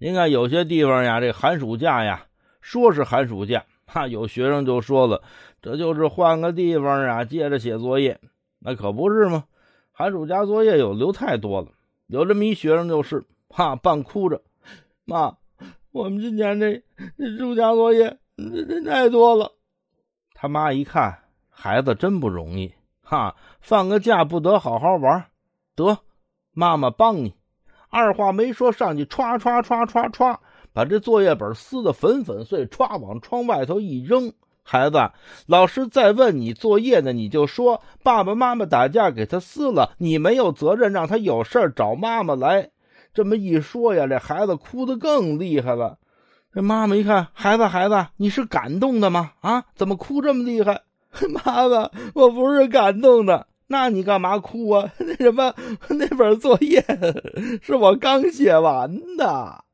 您看有些地方呀，这寒暑假呀，说是寒暑假，哈，有学生就说了，这就是换个地方啊，接着写作业，那可不是吗？寒暑假作业有留太多了，有这么一学生就是，哈，半哭着，妈，我们今年这这暑假作业这这太多了。他妈一看，孩子真不容易，哈，放个假不得好好玩，得，妈妈帮你。二话没说，上去歘歘歘歘歘，把这作业本撕得粉粉碎，歘往窗外头一扔。孩子，老师再问你作业呢，你就说爸爸妈妈打架给他撕了，你没有责任，让他有事找妈妈来。这么一说呀，这孩子哭得更厉害了。这妈妈一看，孩子，孩子，你是感动的吗？啊，怎么哭这么厉害？妈妈，我不是感动的，那你干嘛哭啊？那什么，那本作业 是我刚写完的。